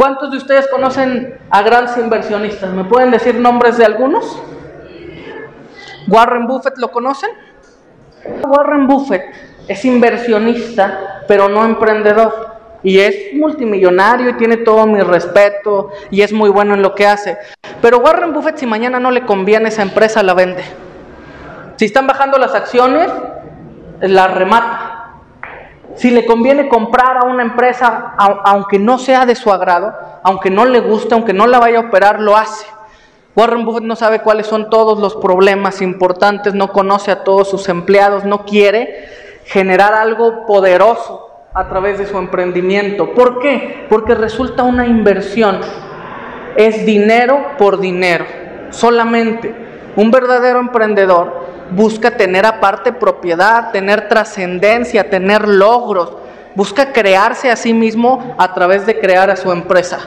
¿Cuántos de ustedes conocen a grandes inversionistas? ¿Me pueden decir nombres de algunos? Warren Buffett, ¿lo conocen? Warren Buffett es inversionista, pero no emprendedor. Y es multimillonario y tiene todo mi respeto y es muy bueno en lo que hace. Pero Warren Buffett si mañana no le conviene esa empresa, la vende. Si están bajando las acciones, la remata. Si le conviene comprar a una empresa, aunque no sea de su agrado, aunque no le guste, aunque no la vaya a operar, lo hace. Warren Buffett no sabe cuáles son todos los problemas importantes, no conoce a todos sus empleados, no quiere generar algo poderoso a través de su emprendimiento. ¿Por qué? Porque resulta una inversión. Es dinero por dinero, solamente. Un verdadero emprendedor busca tener aparte propiedad, tener trascendencia, tener logros, busca crearse a sí mismo a través de crear a su empresa.